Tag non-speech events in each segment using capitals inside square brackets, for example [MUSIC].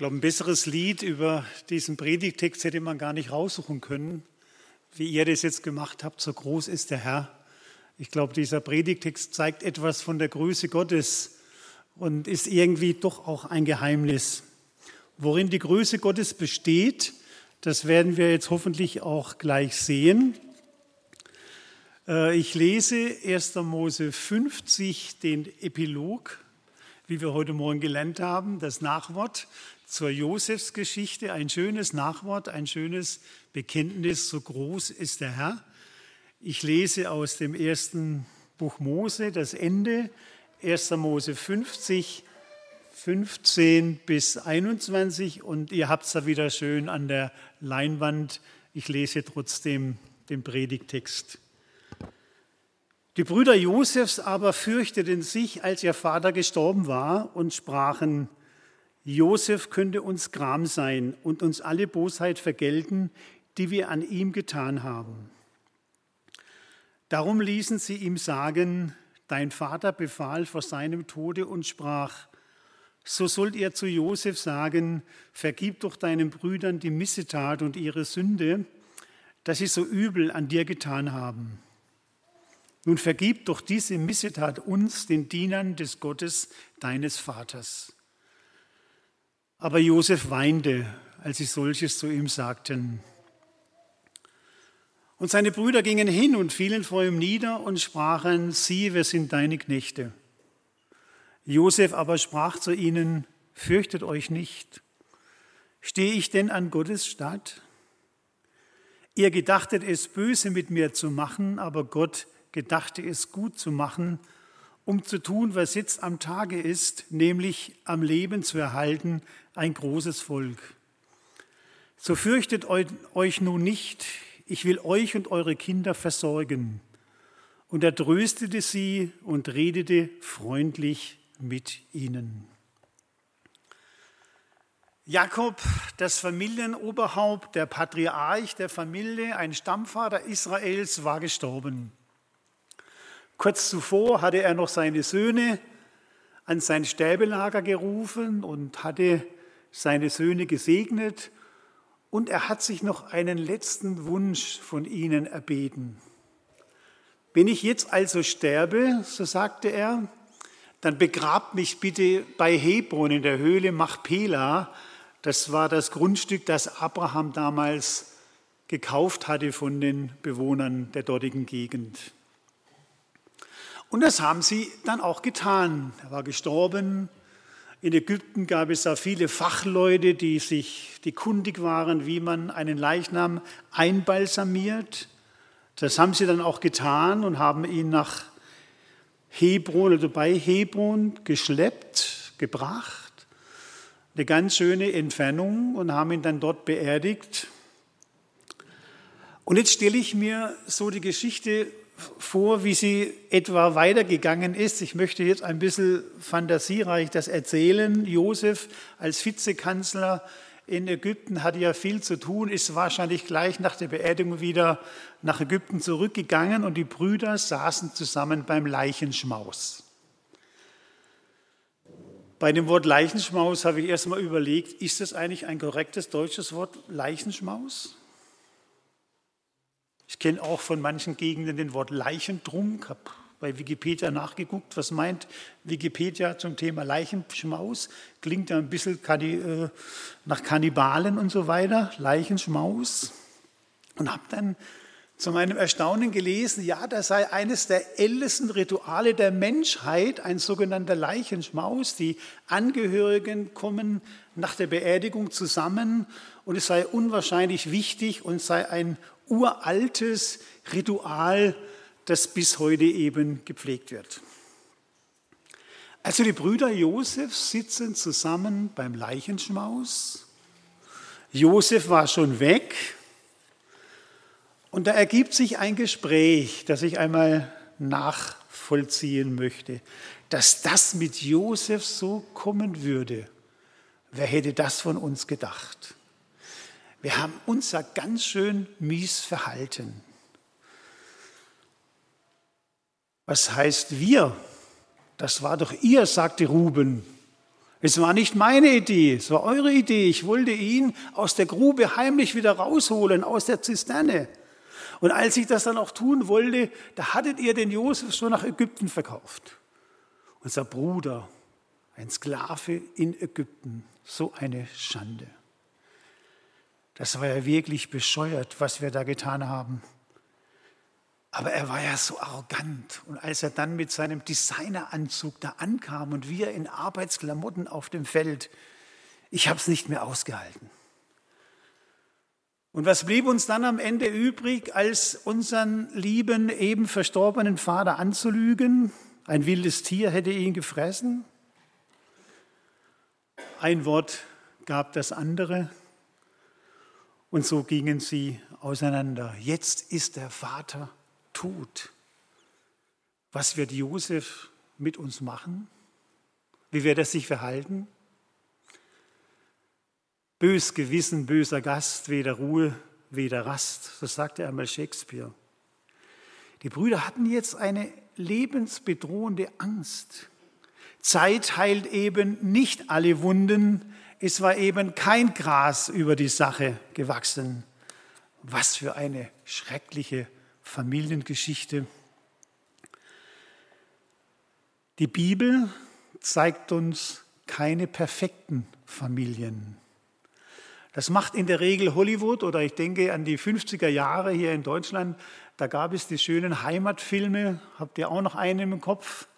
glaube, ein besseres Lied über diesen Predigtext hätte man gar nicht raussuchen können, wie ihr das jetzt gemacht habt. So groß ist der Herr. Ich glaube, dieser Predigtext zeigt etwas von der Größe Gottes und ist irgendwie doch auch ein Geheimnis. Worin die Größe Gottes besteht, das werden wir jetzt hoffentlich auch gleich sehen. Äh, ich lese 1. Mose 50, den Epilog, wie wir heute Morgen gelernt haben, das Nachwort zur Josefsgeschichte, ein schönes Nachwort, ein schönes Bekenntnis, so groß ist der Herr. Ich lese aus dem ersten Buch Mose das Ende, 1. Mose 50, 15 bis 21 und ihr habt es da wieder schön an der Leinwand. Ich lese trotzdem den Predigtext. Die Brüder Josefs aber fürchteten sich, als ihr Vater gestorben war und sprachen, Josef könnte uns Gram sein und uns alle Bosheit vergelten, die wir an ihm getan haben. Darum ließen sie ihm sagen, dein Vater befahl vor seinem Tode und sprach, so sollt ihr zu Josef sagen, vergib doch deinen Brüdern die Missetat und ihre Sünde, dass sie so übel an dir getan haben. Nun vergib doch diese Missetat uns, den Dienern des Gottes deines Vaters. Aber Josef weinte, als sie solches zu ihm sagten. Und seine Brüder gingen hin und fielen vor ihm nieder und sprachen, siehe, wir sind deine Knechte. Josef aber sprach zu ihnen, fürchtet euch nicht. Stehe ich denn an Gottes Statt? Ihr gedachtet es böse mit mir zu machen, aber Gott gedachte es gut zu machen, um zu tun, was jetzt am Tage ist, nämlich am Leben zu erhalten, ein großes Volk. So fürchtet euch nun nicht, ich will euch und eure Kinder versorgen. Und er tröstete sie und redete freundlich mit ihnen. Jakob, das Familienoberhaupt, der Patriarch der Familie, ein Stammvater Israels, war gestorben. Kurz zuvor hatte er noch seine Söhne an sein Stäbelager gerufen und hatte seine Söhne gesegnet und er hat sich noch einen letzten Wunsch von ihnen erbeten. Wenn ich jetzt also sterbe, so sagte er, dann begrabt mich bitte bei Hebron in der Höhle Machpela. Das war das Grundstück, das Abraham damals gekauft hatte von den Bewohnern der dortigen Gegend. Und das haben sie dann auch getan. Er war gestorben. In Ägypten gab es da viele Fachleute, die sich, die kundig waren, wie man einen Leichnam einbalsamiert. Das haben sie dann auch getan und haben ihn nach Hebron oder bei Hebron geschleppt, gebracht. Eine ganz schöne Entfernung und haben ihn dann dort beerdigt. Und jetzt stelle ich mir so die Geschichte vor, wie sie etwa weitergegangen ist. Ich möchte jetzt ein bisschen fantasiereich das erzählen. Josef als Vizekanzler in Ägypten hatte ja viel zu tun, ist wahrscheinlich gleich nach der Beerdigung wieder nach Ägypten zurückgegangen und die Brüder saßen zusammen beim Leichenschmaus. Bei dem Wort Leichenschmaus habe ich erst mal überlegt, ist das eigentlich ein korrektes deutsches Wort, Leichenschmaus? Ich kenne auch von manchen Gegenden den Wort Leichentrunk, habe bei Wikipedia nachgeguckt, was meint Wikipedia zum Thema Leichenschmaus. Klingt ja ein bisschen äh, nach Kannibalen und so weiter, Leichenschmaus. Und habe dann zu meinem Erstaunen gelesen, ja, das sei eines der ältesten Rituale der Menschheit, ein sogenannter Leichenschmaus. Die Angehörigen kommen nach der Beerdigung zusammen und es sei unwahrscheinlich wichtig und sei ein uraltes Ritual, das bis heute eben gepflegt wird. Also die Brüder Josef sitzen zusammen beim Leichenschmaus. Josef war schon weg und da ergibt sich ein Gespräch, das ich einmal nachvollziehen möchte. Dass das mit Josef so kommen würde, wer hätte das von uns gedacht? Wir haben uns ja ganz schön mies verhalten. Was heißt wir? Das war doch ihr, sagte Ruben. Es war nicht meine Idee, es war eure Idee. Ich wollte ihn aus der Grube heimlich wieder rausholen, aus der Zisterne. Und als ich das dann auch tun wollte, da hattet ihr den Josef schon nach Ägypten verkauft. Unser Bruder, ein Sklave in Ägypten, so eine Schande. Das war ja wirklich bescheuert, was wir da getan haben. Aber er war ja so arrogant. Und als er dann mit seinem Designeranzug da ankam und wir in Arbeitsklamotten auf dem Feld, ich habe es nicht mehr ausgehalten. Und was blieb uns dann am Ende übrig, als unseren lieben, eben verstorbenen Vater anzulügen? Ein wildes Tier hätte ihn gefressen. Ein Wort gab das andere. Und so gingen sie auseinander. Jetzt ist der Vater tut. Was wird Josef mit uns machen? Wie wird er sich verhalten? Bös Gewissen, böser Gast, weder Ruhe, weder Rast, so sagte einmal Shakespeare. Die Brüder hatten jetzt eine lebensbedrohende Angst. Zeit heilt eben nicht alle Wunden. Es war eben kein Gras über die Sache gewachsen. Was für eine schreckliche Familiengeschichte. Die Bibel zeigt uns keine perfekten Familien. Das macht in der Regel Hollywood oder ich denke an die 50er Jahre hier in Deutschland. Da gab es die schönen Heimatfilme. Habt ihr auch noch einen im Kopf?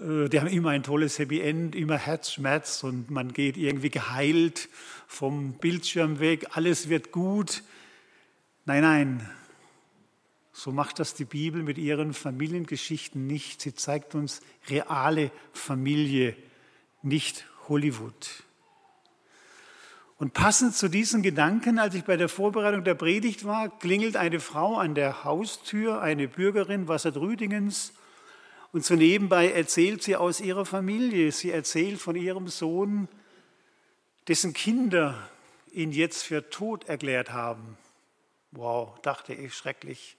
Äh, die haben immer ein tolles Happy End, immer Herzschmerz und man geht irgendwie geheilt vom Bildschirm weg. Alles wird gut. Nein, nein, so macht das die Bibel mit ihren Familiengeschichten nicht. Sie zeigt uns reale Familie, nicht Hollywood. Und passend zu diesen Gedanken, als ich bei der Vorbereitung der Predigt war, klingelt eine Frau an der Haustür, eine Bürgerin Wassertrüdingens. Und so nebenbei erzählt sie aus ihrer Familie. Sie erzählt von ihrem Sohn, dessen Kinder ihn jetzt für tot erklärt haben. Wow, dachte ich, schrecklich.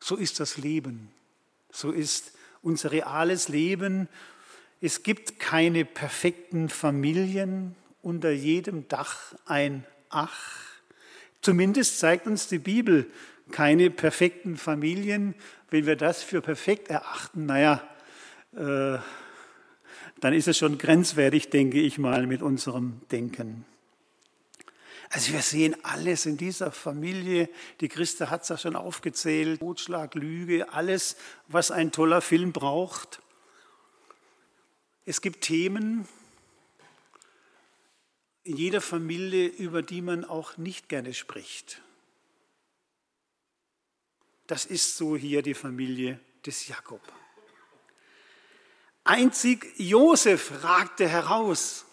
So ist das Leben. So ist unser reales Leben. Es gibt keine perfekten Familien, unter jedem Dach ein Ach. Zumindest zeigt uns die Bibel keine perfekten Familien. Wenn wir das für perfekt erachten, naja, äh, dann ist es schon grenzwertig, denke ich mal, mit unserem Denken. Also wir sehen alles in dieser Familie. Die Christa hat es ja schon aufgezählt. Totschlag, Lüge, alles, was ein toller Film braucht. Es gibt Themen in jeder Familie, über die man auch nicht gerne spricht. Das ist so hier die Familie des Jakob. Einzig Josef ragte heraus.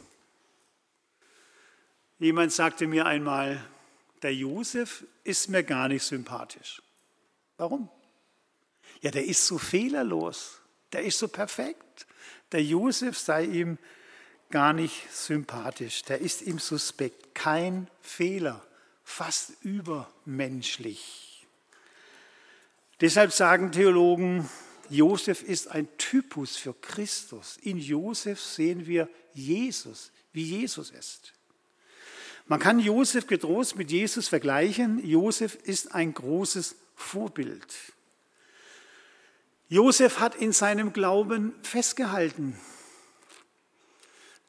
Jemand sagte mir einmal, der Josef ist mir gar nicht sympathisch. Warum? Ja, der ist so fehlerlos, der ist so perfekt. Der Josef sei ihm gar nicht sympathisch, der ist ihm suspekt, kein Fehler, fast übermenschlich. Deshalb sagen Theologen, Josef ist ein Typus für Christus. In Josef sehen wir Jesus, wie Jesus ist. Man kann Josef getrost mit Jesus vergleichen. Josef ist ein großes Vorbild. Josef hat in seinem Glauben festgehalten.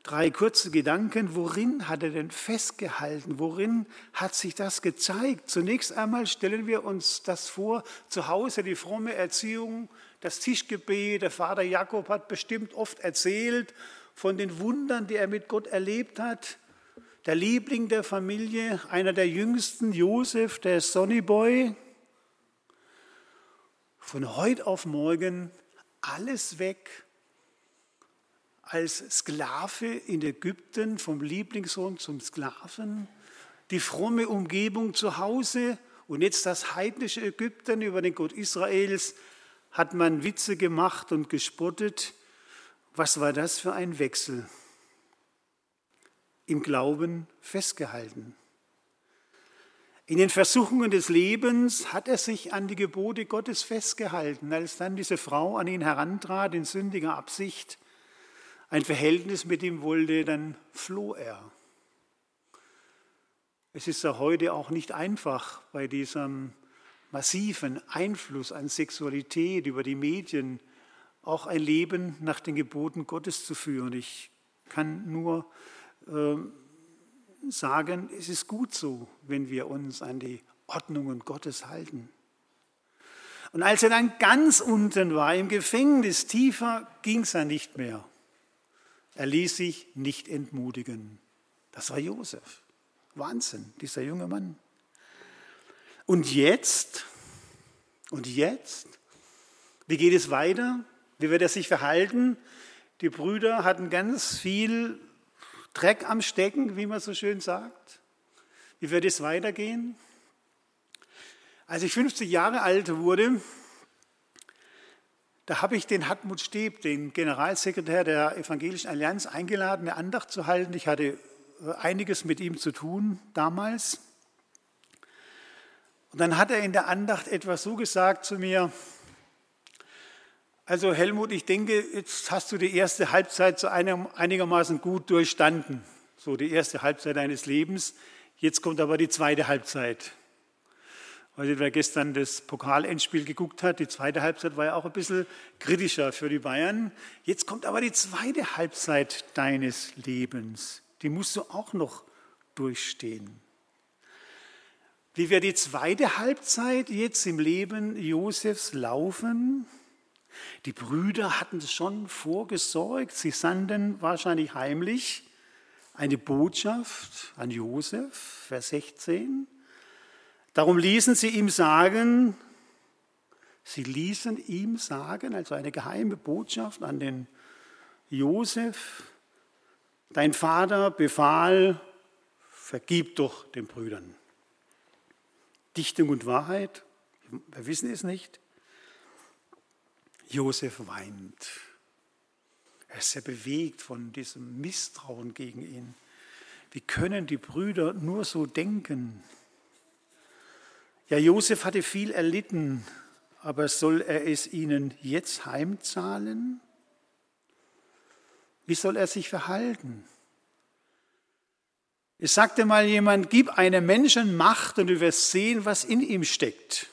Drei kurze Gedanken. Worin hat er denn festgehalten? Worin hat sich das gezeigt? Zunächst einmal stellen wir uns das vor, zu Hause die fromme Erziehung, das Tischgebet. Der Vater Jakob hat bestimmt oft erzählt von den Wundern, die er mit Gott erlebt hat der Liebling der Familie, einer der jüngsten, Josef, der Sonnyboy. Von heute auf morgen alles weg. Als Sklave in Ägypten, vom Lieblingssohn zum Sklaven, die fromme Umgebung zu Hause und jetzt das heidnische Ägypten über den Gott Israels hat man Witze gemacht und gespottet. Was war das für ein Wechsel? im Glauben festgehalten. In den Versuchungen des Lebens hat er sich an die Gebote Gottes festgehalten. Als dann diese Frau an ihn herantrat in sündiger Absicht, ein Verhältnis mit ihm wollte, dann floh er. Es ist ja heute auch nicht einfach bei diesem massiven Einfluss an Sexualität über die Medien auch ein Leben nach den Geboten Gottes zu führen. Ich kann nur äh, sagen, es ist gut so, wenn wir uns an die Ordnungen Gottes halten. Und als er dann ganz unten war, im Gefängnis, tiefer ging es ja nicht mehr. Er ließ sich nicht entmutigen. Das war Josef. Wahnsinn, dieser junge Mann. Und jetzt, und jetzt, wie geht es weiter? Wie wird er sich verhalten? Die Brüder hatten ganz viel Dreck am Stecken, wie man so schön sagt. Wie wird es weitergehen? Als ich 50 Jahre alt wurde, da habe ich den Hartmut Steb, den Generalsekretär der Evangelischen Allianz, eingeladen, eine Andacht zu halten. Ich hatte äh, einiges mit ihm zu tun damals. Und dann hat er in der Andacht etwas so gesagt zu mir, also Helmut, ich denke, jetzt hast du die erste Halbzeit so einigermaßen gut durchstanden, so die erste Halbzeit deines Lebens. Jetzt kommt aber die zweite Halbzeit. Weil wer gestern das Pokalendspiel geguckt hat, die zweite Halbzeit war ja auch ein bisschen kritischer für die Bayern. Jetzt kommt aber die zweite Halbzeit deines Lebens. Die musst du auch noch durchstehen. Wie wird die zweite Halbzeit jetzt im Leben Josefs laufen? Die Brüder hatten schon vorgesorgt. Sie sandten wahrscheinlich heimlich eine Botschaft an Josef, Vers 16. Darum ließen sie ihm sagen, sie ließen ihm sagen, also eine geheime Botschaft an den Josef, dein Vater befahl, vergib doch den Brüdern. Dichtung und Wahrheit, wir wissen es nicht. Josef weint. Er ist sehr bewegt von diesem Misstrauen gegen ihn. Wie können die Brüder nur so denken? Ja, Josef hatte viel erlitten, aber soll er es ihnen jetzt heimzahlen? Wie soll er sich verhalten? Es sagte mal jemand, gib einem Menschen Macht und du wirst sehen, was in ihm steckt.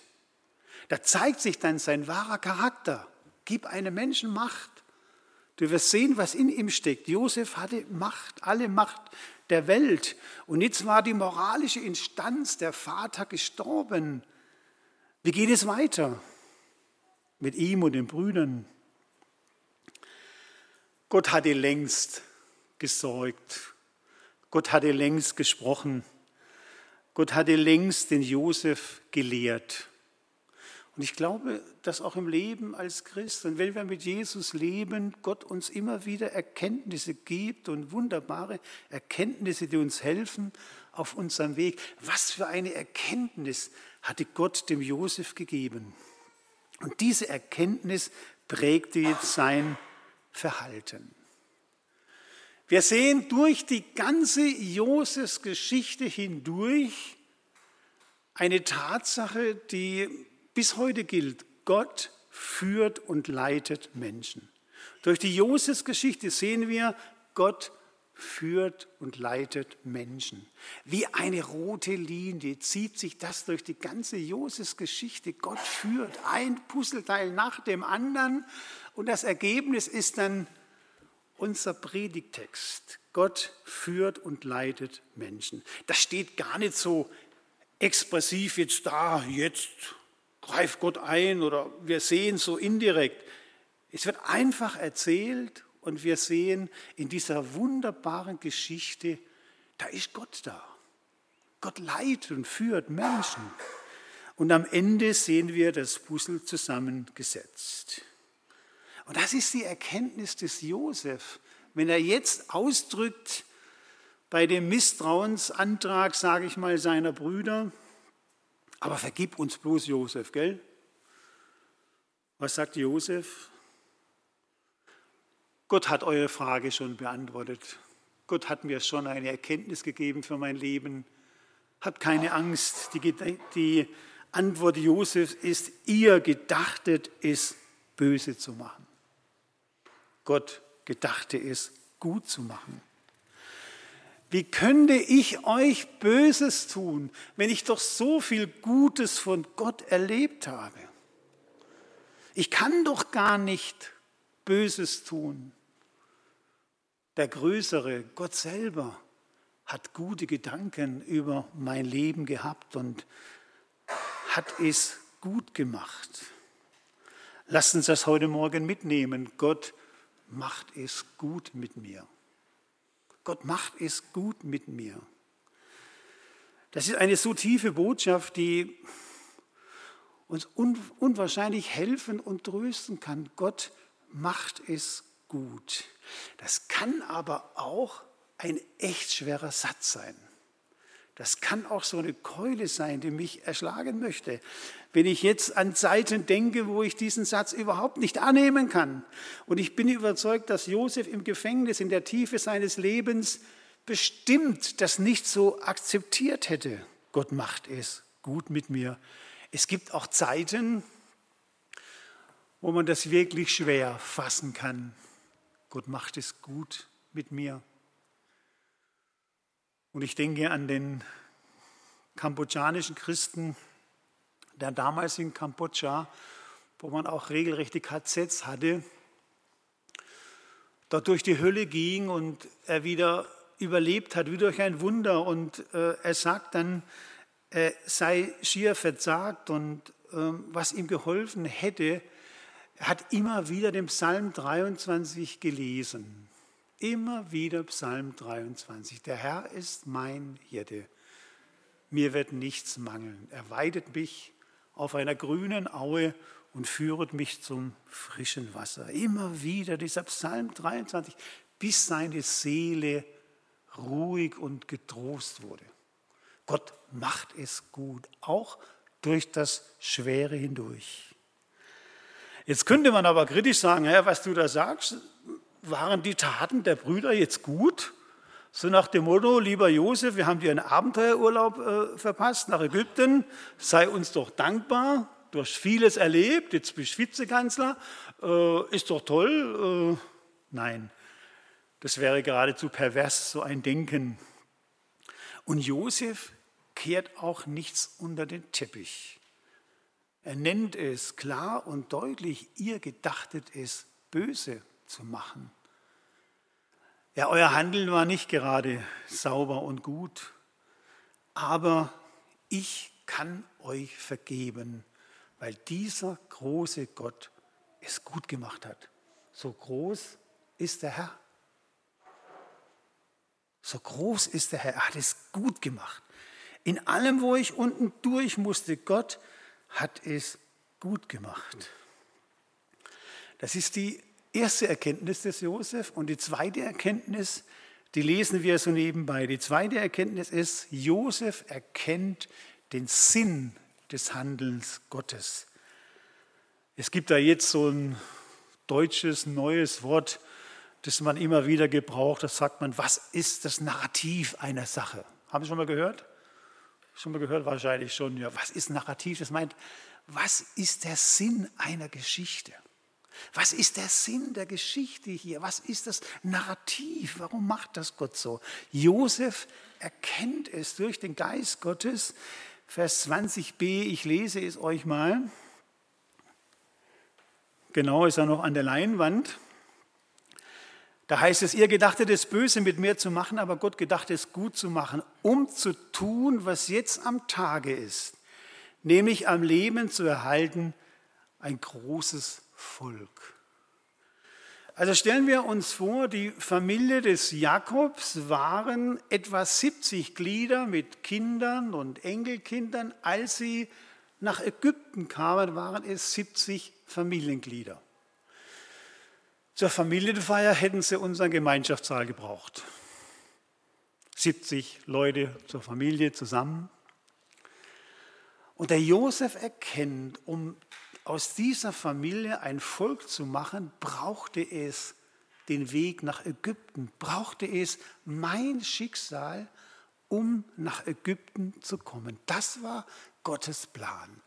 Da zeigt sich dann sein wahrer Charakter. Gib einem Menschen Macht. Du wirst sehen, was in ihm steckt. Josef hatte Macht, alle Macht der Welt. Und jetzt war die moralische Instanz, der Vater, gestorben. Wie geht es weiter mit ihm und den Brüdern? Gott hatte längst gesorgt. Gott hatte längst gesprochen. Gott hatte längst den Josef gelehrt. Und ich glaube, dass auch im Leben als Christ, und wenn wir mit Jesus leben, Gott uns immer wieder Erkenntnisse gibt und wunderbare Erkenntnisse, die uns helfen auf unserem Weg. Was für eine Erkenntnis hatte Gott dem Josef gegeben. Und diese Erkenntnis prägte jetzt sein Verhalten. Wir sehen durch die ganze Josefs Geschichte hindurch eine Tatsache, die bis heute gilt, Gott führt und leitet Menschen. Durch die Josefsgeschichte sehen wir, Gott führt und leitet Menschen. Wie eine rote Linie zieht sich das durch die ganze Josefsgeschichte. Gott führt ein Puzzleteil nach dem anderen und das Ergebnis ist dann unser Predigtext. Gott führt und leitet Menschen. Das steht gar nicht so expressiv jetzt da, jetzt greift Gott ein oder wir sehen so indirekt. Es wird einfach erzählt und wir sehen in dieser wunderbaren Geschichte, da ist Gott da. Gott leitet und führt Menschen. Und am Ende sehen wir das Puzzle zusammengesetzt. Und das ist die Erkenntnis des Josef. Wenn er jetzt ausdrückt bei dem Misstrauensantrag, sage ich mal, seiner Brüder, aber vergib uns bloß, Josef, gell? Was sagt Josef? Gott hat eure Frage schon beantwortet. Gott hat mir schon eine Erkenntnis gegeben für mein Leben. Habt keine Angst. Die, die Antwort Josefs ist, ihr gedachtet es, böse zu machen. Gott gedachte es, gut zu machen. Wie könnte ich euch Böses tun, wenn ich doch so viel Gutes von Gott erlebt habe? Ich kann doch gar nicht Böses tun. Der Größere, Gott selber, hat gute Gedanken über mein Leben gehabt und hat es gut gemacht. Lasst uns das heute Morgen mitnehmen. Gott macht es gut mit mir. Gott macht es gut mit mir. Das ist eine so tiefe Botschaft, die uns unwahrscheinlich helfen und trösten kann. Gott macht es gut. Das kann aber auch ein echt schwerer Satz sein. Das kann auch so eine Keule sein, die mich erschlagen möchte. Wenn ich jetzt an Zeiten denke, wo ich diesen Satz überhaupt nicht annehmen kann. Und ich bin überzeugt, dass Josef im Gefängnis, in der Tiefe seines Lebens, bestimmt das nicht so akzeptiert hätte. Gott macht es gut mit mir. Es gibt auch Zeiten, wo man das wirklich schwer fassen kann. Gott macht es gut mit mir. Und ich denke an den kambodschanischen Christen, der damals in Kambodscha, wo man auch regelrechte KZs hatte, dort durch die Hölle ging und er wieder überlebt hat, wie durch ein Wunder. Und äh, er sagt dann, er sei schier verzagt und äh, was ihm geholfen hätte, er hat immer wieder den Psalm 23 gelesen. Immer wieder Psalm 23. Der Herr ist mein Hirte. Mir wird nichts mangeln. Er weidet mich auf einer grünen Aue und führet mich zum frischen Wasser. Immer wieder dieser Psalm 23, bis seine Seele ruhig und getrost wurde. Gott macht es gut, auch durch das Schwere hindurch. Jetzt könnte man aber kritisch sagen, Herr, was du da sagst, waren die Taten der Brüder jetzt gut? So nach dem Motto, lieber Josef, wir haben dir einen Abenteuerurlaub äh, verpasst nach Ägypten, sei uns doch dankbar, du hast vieles erlebt, jetzt bist du Vizekanzler, äh, ist doch toll. Äh, nein, das wäre geradezu pervers, so ein Denken. Und Josef kehrt auch nichts unter den Teppich. Er nennt es klar und deutlich, ihr gedachtet es böse zu machen. Ja, euer Handeln war nicht gerade sauber und gut, aber ich kann euch vergeben, weil dieser große Gott es gut gemacht hat. So groß ist der Herr. So groß ist der Herr. Er hat es gut gemacht. In allem, wo ich unten durch musste, Gott hat es gut gemacht. Das ist die erste Erkenntnis des Josef. Und die zweite Erkenntnis, die lesen wir so nebenbei. Die zweite Erkenntnis ist, Josef erkennt den Sinn des Handelns Gottes. Es gibt da jetzt so ein deutsches neues Wort, das man immer wieder gebraucht. Das sagt man, was ist das Narrativ einer Sache? Haben Sie schon mal gehört? Schon mal gehört? Wahrscheinlich schon. Ja, was ist Narrativ? Das meint, was ist der Sinn einer Geschichte? Was ist der Sinn der Geschichte hier? Was ist das Narrativ? Warum macht das Gott so? Josef erkennt es durch den Geist Gottes. Vers 20b, ich lese es euch mal. Genau ist er noch an der Leinwand. Da heißt es, ihr gedachtet es böse mit mir zu machen, aber Gott gedacht es gut zu machen, um zu tun, was jetzt am Tage ist, nämlich am Leben zu erhalten, ein großes Volk. Also stellen wir uns vor, die Familie des Jakobs waren etwa 70 Glieder mit Kindern und Enkelkindern. Als sie nach Ägypten kamen, waren es 70 Familienglieder. Zur Familienfeier hätten sie unseren Gemeinschaftssaal gebraucht. 70 Leute zur Familie zusammen. Und der Josef erkennt, um aus dieser Familie ein Volk zu machen, brauchte es den Weg nach Ägypten, brauchte es mein Schicksal, um nach Ägypten zu kommen. Das war Gottes Plan.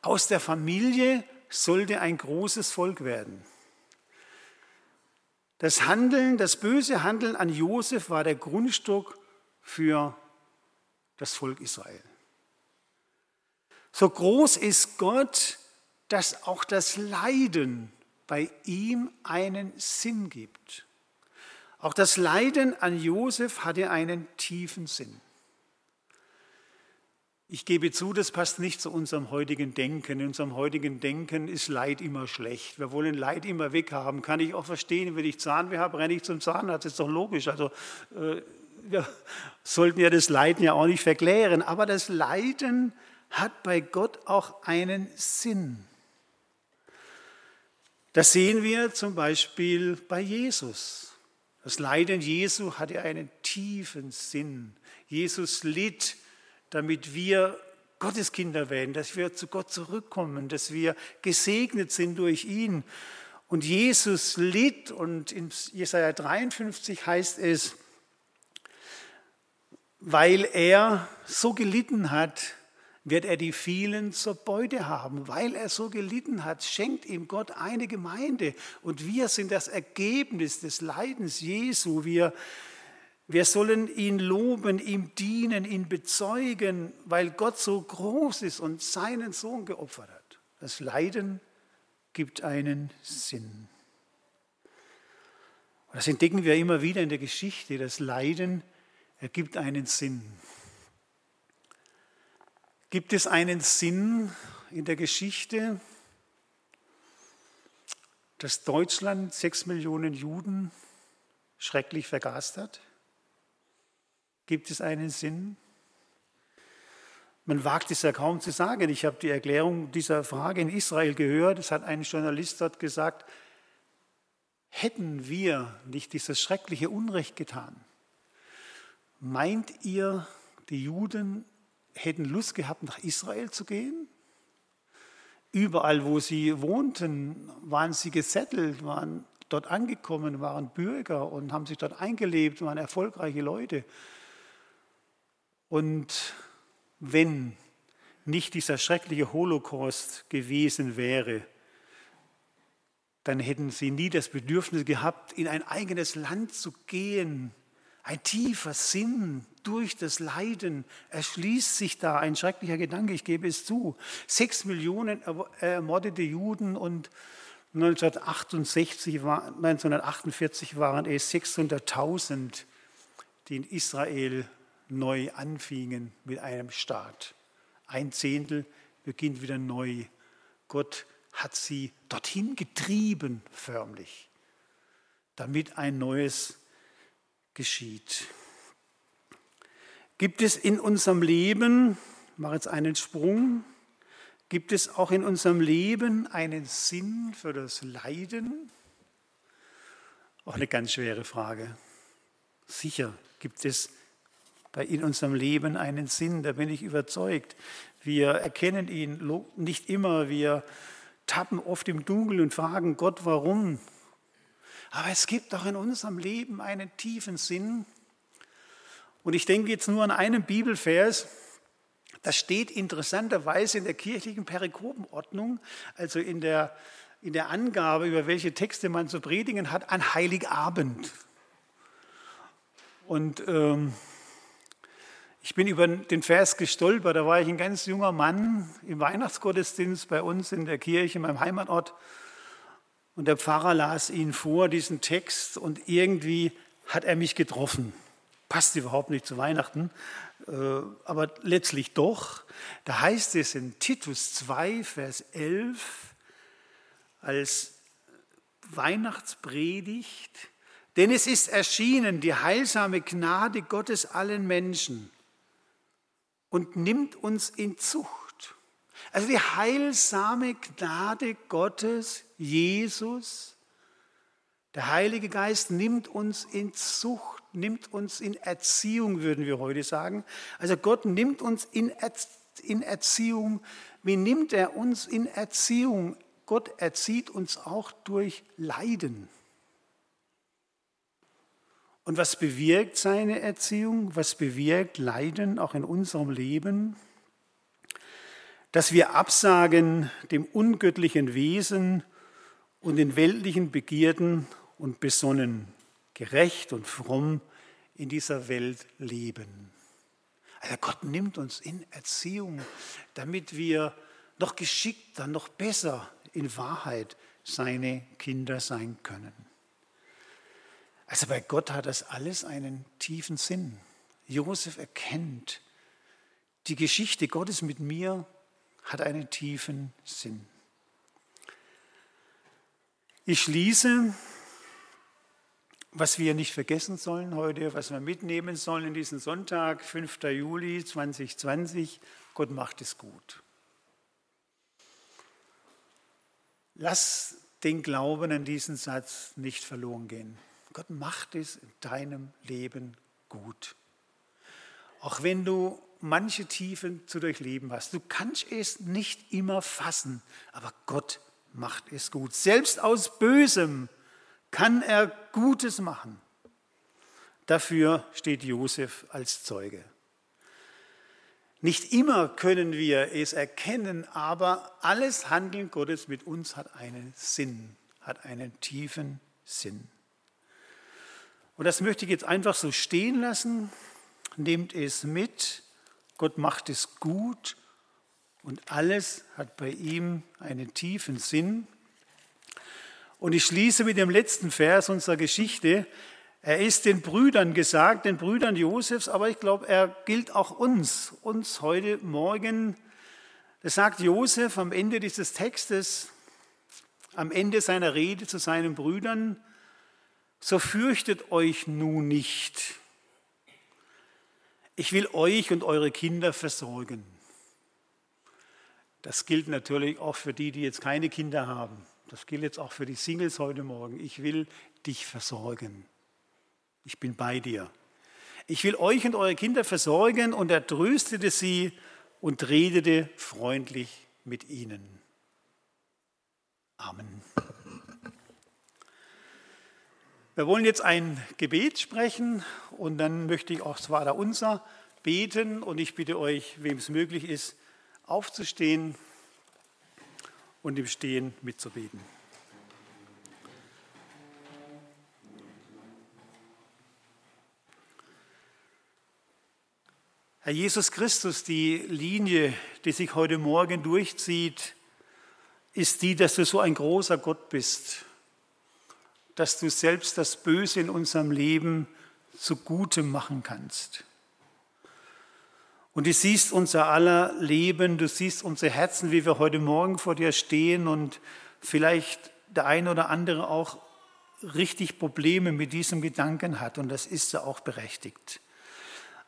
Aus der Familie sollte ein großes Volk werden. Das Handeln, das böse Handeln an Josef war der Grundstock für das Volk Israel. So groß ist Gott, dass auch das Leiden bei ihm einen Sinn gibt. Auch das Leiden an Josef hatte einen tiefen Sinn. Ich gebe zu, das passt nicht zu unserem heutigen Denken. In unserem heutigen Denken ist Leid immer schlecht. Wir wollen Leid immer weghaben. Kann ich auch verstehen, wenn ich Zahnweh habe, renne ich zum Zahnarzt. Das ist doch logisch. Also äh, wir [LAUGHS] sollten ja das Leiden ja auch nicht verklären. Aber das Leiden hat bei Gott auch einen Sinn. Das sehen wir zum Beispiel bei Jesus. Das Leiden Jesu hatte einen tiefen Sinn. Jesus litt damit wir Gottes Kinder werden, dass wir zu Gott zurückkommen, dass wir gesegnet sind durch ihn. Und Jesus litt und in Jesaja 53 heißt es, weil er so gelitten hat, wird er die vielen zur Beute haben. Weil er so gelitten hat, schenkt ihm Gott eine Gemeinde. Und wir sind das Ergebnis des Leidens Jesu. Wir wir sollen ihn loben, ihm dienen, ihn bezeugen, weil Gott so groß ist und seinen Sohn geopfert hat. Das Leiden gibt einen Sinn. Und das entdecken wir immer wieder in der Geschichte. Das Leiden ergibt einen Sinn. Gibt es einen Sinn in der Geschichte, dass Deutschland sechs Millionen Juden schrecklich vergast hat? Gibt es einen Sinn? Man wagt es ja kaum zu sagen. Ich habe die Erklärung dieser Frage in Israel gehört. Es hat ein Journalist dort gesagt, hätten wir nicht dieses schreckliche Unrecht getan, meint ihr, die Juden hätten Lust gehabt, nach Israel zu gehen? Überall, wo sie wohnten, waren sie gesettelt, waren dort angekommen, waren Bürger und haben sich dort eingelebt, waren erfolgreiche Leute. Und wenn nicht dieser schreckliche Holocaust gewesen wäre, dann hätten sie nie das Bedürfnis gehabt, in ein eigenes Land zu gehen. Ein tiefer Sinn durch das Leiden erschließt sich da, ein schrecklicher Gedanke, ich gebe es zu. Sechs Millionen ermordete Juden und 1968, 1948 waren es 600.000, die in Israel neu anfingen mit einem Staat. Ein Zehntel beginnt wieder neu. Gott hat sie dorthin getrieben, förmlich, damit ein neues geschieht. Gibt es in unserem Leben, ich mache jetzt einen Sprung, gibt es auch in unserem Leben einen Sinn für das Leiden? Auch eine ganz schwere Frage. Sicher gibt es bei in unserem Leben einen Sinn, da bin ich überzeugt. Wir erkennen ihn nicht immer, wir tappen oft im Dunkeln und fragen Gott, warum. Aber es gibt auch in unserem Leben einen tiefen Sinn. Und ich denke jetzt nur an einen Bibelvers, das steht interessanterweise in der kirchlichen Perikopenordnung, also in der, in der Angabe, über welche Texte man zu predigen hat, an Heiligabend. Und ähm, ich bin über den Vers gestolpert, da war ich ein ganz junger Mann im Weihnachtsgottesdienst bei uns in der Kirche, in meinem Heimatort. Und der Pfarrer las ihn vor, diesen Text, und irgendwie hat er mich getroffen. Passt überhaupt nicht zu Weihnachten, äh, aber letztlich doch. Da heißt es in Titus 2, Vers 11, als Weihnachtspredigt, denn es ist erschienen die heilsame Gnade Gottes allen Menschen und nimmt uns in Zucht. Also die heilsame Gnade Gottes, Jesus, der Heilige Geist nimmt uns in Zucht, nimmt uns in Erziehung, würden wir heute sagen. Also Gott nimmt uns in, Erziehung. Wie nimmt er uns in Erziehung? Gott erzieht uns auch durch Leiden. Und was bewirkt seine Erziehung? Was bewirkt Leiden auch in unserem Leben? Dass wir absagen dem ungöttlichen Wesen und den weltlichen Begierden und besonnen, gerecht und fromm in dieser Welt leben. Also Gott nimmt uns in Erziehung, damit wir noch geschickter, noch besser in Wahrheit seine Kinder sein können. Also bei Gott hat das alles einen tiefen Sinn. Josef erkennt, die Geschichte Gottes mit mir hat einen tiefen Sinn. Ich schließe, was wir nicht vergessen sollen heute, was wir mitnehmen sollen in diesen Sonntag, 5. Juli 2020, Gott macht es gut. Lass den Glauben an diesen Satz nicht verloren gehen. Gott macht es in deinem Leben gut. Auch wenn du manche Tiefen zu durchleben hast. Du kannst es nicht immer fassen, aber Gott macht es gut. Selbst aus Bösem kann er Gutes machen. Dafür steht Josef als Zeuge. Nicht immer können wir es erkennen, aber alles Handeln Gottes mit uns hat einen Sinn, hat einen tiefen Sinn. Und das möchte ich jetzt einfach so stehen lassen. Nehmt es mit. Gott macht es gut und alles hat bei ihm einen tiefen Sinn. Und ich schließe mit dem letzten Vers unserer Geschichte. Er ist den Brüdern gesagt, den Brüdern Josefs, aber ich glaube, er gilt auch uns, uns heute Morgen. Das sagt Josef am Ende dieses Textes, am Ende seiner Rede zu seinen Brüdern, so fürchtet euch nun nicht. Ich will euch und eure Kinder versorgen. Das gilt natürlich auch für die, die jetzt keine Kinder haben. Das gilt jetzt auch für die Singles heute Morgen. Ich will dich versorgen. Ich bin bei dir. Ich will euch und eure Kinder versorgen und er tröstete sie und redete freundlich mit ihnen. Amen. Wir wollen jetzt ein Gebet sprechen und dann möchte ich auch das Vaterunser beten und ich bitte euch, wem es möglich ist, aufzustehen und im Stehen mitzubeten. Herr Jesus Christus, die Linie, die sich heute Morgen durchzieht, ist die, dass du so ein großer Gott bist, dass du selbst das Böse in unserem Leben zu Gutem machen kannst. Und du siehst unser aller Leben, du siehst unsere Herzen, wie wir heute Morgen vor dir stehen und vielleicht der eine oder andere auch richtig Probleme mit diesem Gedanken hat und das ist ja auch berechtigt.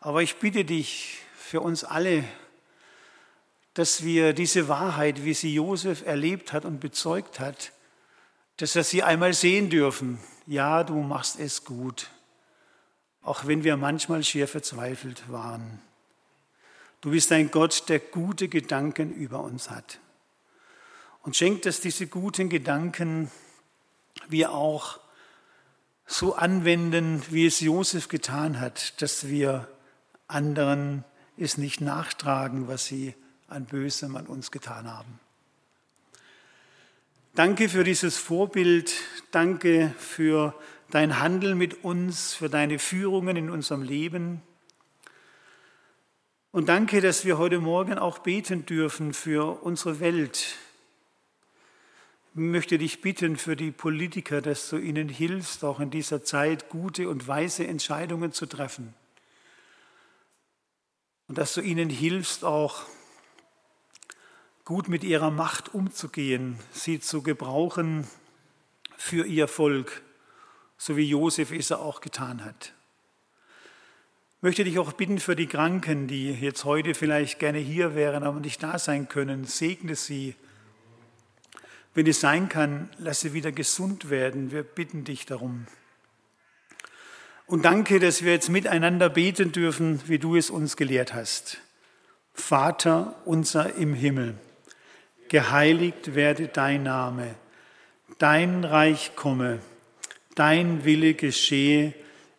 Aber ich bitte dich für uns alle, dass wir diese Wahrheit, wie sie Josef erlebt hat und bezeugt hat, dass wir sie einmal sehen dürfen. Ja, du machst es gut, auch wenn wir manchmal schier verzweifelt waren. Du bist ein Gott, der gute Gedanken über uns hat. Und schenkt, dass diese guten Gedanken wir auch so anwenden, wie es Josef getan hat, dass wir anderen es nicht nachtragen, was sie an Bösem an uns getan haben. Danke für dieses Vorbild, danke für dein Handeln mit uns, für deine Führungen in unserem Leben. Und danke, dass wir heute Morgen auch beten dürfen für unsere Welt. Ich möchte dich bitten für die Politiker, dass du ihnen hilfst, auch in dieser Zeit gute und weise Entscheidungen zu treffen. Und dass du ihnen hilfst, auch gut mit ihrer Macht umzugehen, sie zu gebrauchen für ihr Volk, so wie Josef es auch getan hat möchte dich auch bitten für die Kranken, die jetzt heute vielleicht gerne hier wären, aber nicht da sein können. Segne sie. Wenn es sein kann, lass sie wieder gesund werden. Wir bitten dich darum. Und danke, dass wir jetzt miteinander beten dürfen, wie du es uns gelehrt hast. Vater unser im Himmel, geheiligt werde dein Name, dein Reich komme, dein Wille geschehe,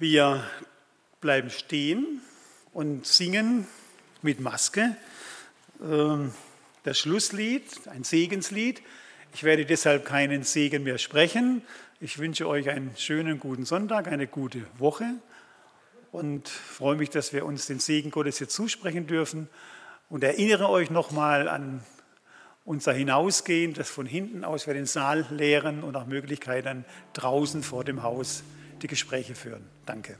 Wir bleiben stehen und singen mit Maske ähm, das Schlusslied, ein Segenslied. Ich werde deshalb keinen Segen mehr sprechen. Ich wünsche euch einen schönen guten Sonntag, eine gute Woche und freue mich, dass wir uns den Segen Gottes jetzt zusprechen dürfen und erinnere euch nochmal an unser Hinausgehen, das von hinten aus wir den Saal leeren und nach Möglichkeit dann draußen vor dem Haus die Gespräche führen. Danke.